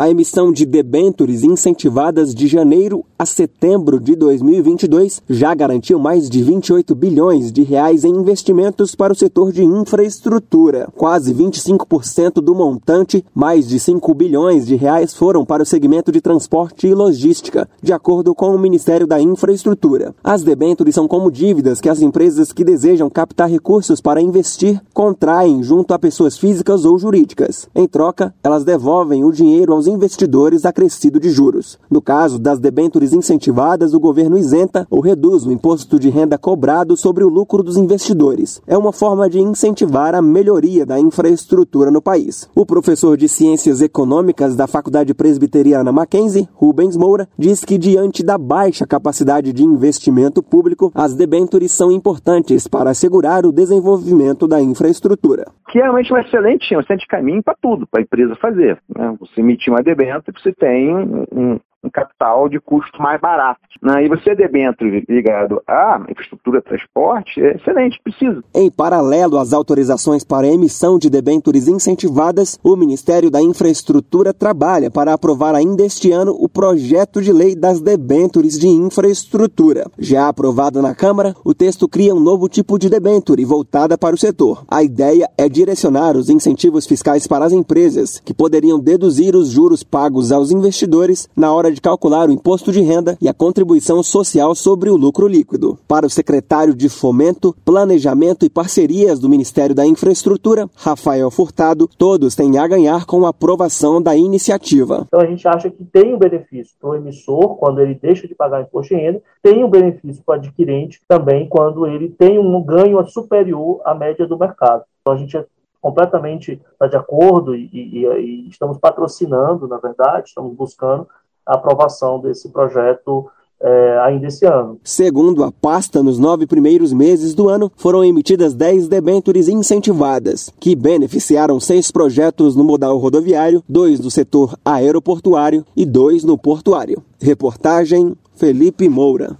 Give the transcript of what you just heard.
A emissão de debêntures incentivadas de janeiro a setembro de 2022 já garantiu mais de 28 bilhões de reais em investimentos para o setor de infraestrutura. Quase 25% do montante, mais de 5 bilhões de reais, foram para o segmento de transporte e logística, de acordo com o Ministério da Infraestrutura. As debêntures são como dívidas que as empresas que desejam captar recursos para investir contraem junto a pessoas físicas ou jurídicas. Em troca, elas devolvem o dinheiro aos investidores acrescido de juros. No caso das debêntures incentivadas, o governo isenta ou reduz o imposto de renda cobrado sobre o lucro dos investidores. É uma forma de incentivar a melhoria da infraestrutura no país. O professor de Ciências Econômicas da Faculdade Presbiteriana Mackenzie, Rubens Moura, diz que diante da baixa capacidade de investimento público, as debêntures são importantes para assegurar o desenvolvimento da infraestrutura. Que é realmente um excelente, um excelente caminho para tudo, para a empresa fazer. Né? Você emitir uma debênture, você tem um, um capital de custo mais barato. Né? E você debênture ligado à infraestrutura transporte é excelente, precisa. Em paralelo às autorizações para emissão de debêntures incentivadas, o Ministério da Infraestrutura trabalha para aprovar ainda este ano o projeto de lei das debêntures de infraestrutura. Já aprovado na Câmara, o texto cria um novo tipo de debênture voltada para o setor. A ideia é direcionar os incentivos fiscais para as empresas, que poderiam deduzir os juros pagos aos investidores na hora de calcular o imposto de renda e a contribuição social sobre o lucro líquido. Para o secretário de Fomento, Planejamento e Parcerias do Ministério da Infraestrutura, Rafael Furtado, todos têm a ganhar com a aprovação da iniciativa. Então a gente acha que tem um benefício para o emissor quando ele deixa de pagar imposto de renda, tem um benefício para o adquirente também quando ele tem um ganho superior à média do mercado. Então a gente é completamente está de acordo e, e, e, estamos patrocinando, na verdade, estamos buscando a aprovação desse projeto é, ainda esse ano. Segundo a pasta, nos nove primeiros meses do ano foram emitidas 10 debêntures incentivadas, que beneficiaram seis projetos no modal rodoviário, dois do setor aeroportuário e dois no portuário. Reportagem Felipe Moura.